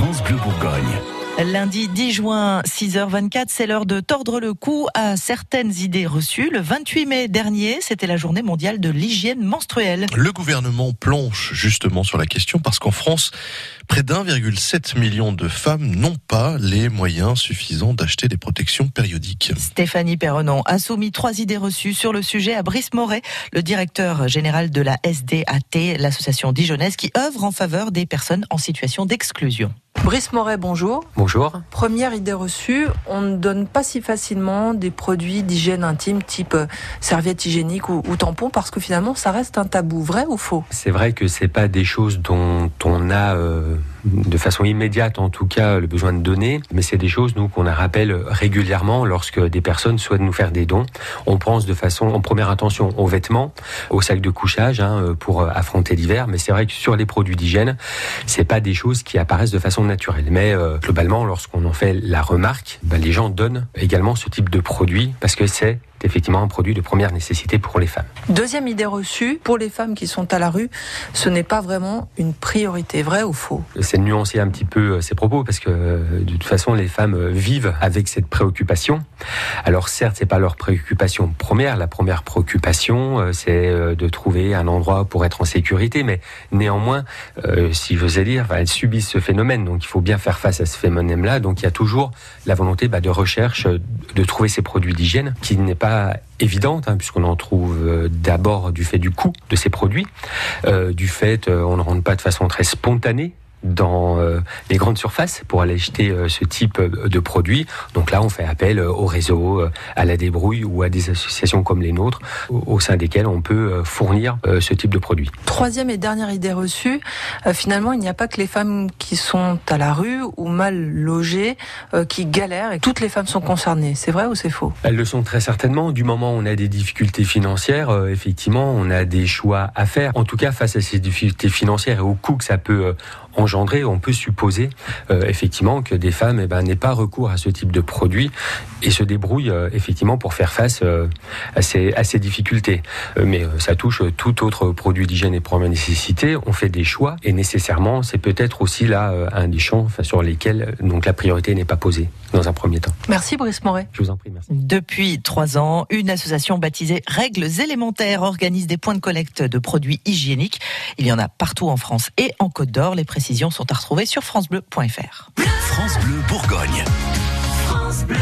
France Bleu Bourgogne. Lundi 10 juin, 6h24, c'est l'heure de tordre le cou à certaines idées reçues. Le 28 mai dernier, c'était la journée mondiale de l'hygiène menstruelle. Le gouvernement planche justement sur la question parce qu'en France, près d'1,7 million de femmes n'ont pas les moyens suffisants d'acheter des protections périodiques. Stéphanie Perronon a soumis trois idées reçues sur le sujet à Brice Moret, le directeur général de la SDAT, l'association dijonnaise qui œuvre en faveur des personnes en situation d'exclusion. Brice Moret, bonjour. Bonjour. Première idée reçue, on ne donne pas si facilement des produits d'hygiène intime type euh, serviette hygiénique ou, ou, tampon parce que finalement ça reste un tabou, vrai ou faux? C'est vrai que c'est pas des choses dont on a euh, de façon immédiate en tout cas le besoin de donner, mais c'est des choses nous qu'on rappelle régulièrement lorsque des personnes souhaitent nous faire des dons. On pense de façon en première intention aux vêtements, aux sacs de couchage hein, pour affronter l'hiver, mais c'est vrai que sur les produits d'hygiène, c'est pas des choses qui apparaissent de façon naturelle. Mais euh, globalement, lorsqu'on en fait la remarque, ben, les gens donnent également ce type de produit parce que c'est effectivement un produit de première nécessité pour les femmes. Deuxième idée reçue, pour les femmes qui sont à la rue, ce n'est pas vraiment une priorité, vrai ou faux? C'est nuancer un petit peu ces propos parce que de toute façon les femmes vivent avec cette préoccupation. Alors certes, c'est pas leur préoccupation première, la première préoccupation c'est de trouver un endroit pour être en sécurité, mais néanmoins, euh, si je veux dire, elles subissent ce phénomène, donc il faut bien faire face à ce phénomène-là. Donc il y a toujours la volonté bah, de recherche de trouver ces produits d'hygiène qui n'est pas évidente, hein, puisqu'on en trouve euh, d'abord du fait du coût de ces produits, euh, du fait euh, on ne rentre pas de façon très spontanée dans euh, les grandes surfaces pour aller acheter euh, ce type de produits. Donc là, on fait appel au réseau, à la débrouille ou à des associations comme les nôtres, au sein desquelles on peut fournir ce type de produits. Troisième et dernière idée reçue, finalement, il n'y a pas que les femmes qui sont à la rue ou mal logées qui galèrent et toutes les femmes sont concernées. C'est vrai ou c'est faux? Elles le sont très certainement. Du moment où on a des difficultés financières, effectivement, on a des choix à faire. En tout cas, face à ces difficultés financières et au coût que ça peut engendrer, on peut supposer euh, effectivement que des femmes eh ben, n'aient pas recours à ce type de produit et se débrouillent euh, effectivement pour faire face euh, à, ces, à ces difficultés. mais ça touche tout autre produit d'hygiène et première nécessité. On fait des choix et nécessairement, c'est peut-être aussi là un des champs sur lesquels donc la priorité n'est pas posée dans un premier temps. Merci Brice Moret. Je vous en prie, merci. Depuis trois ans, une association baptisée Règles élémentaires organise des points de collecte de produits hygiéniques. Il y en a partout en France et en Côte d'Or. Les précisions sont à retrouver sur francebleu.fr. France Bleu Bourgogne. France Bleu.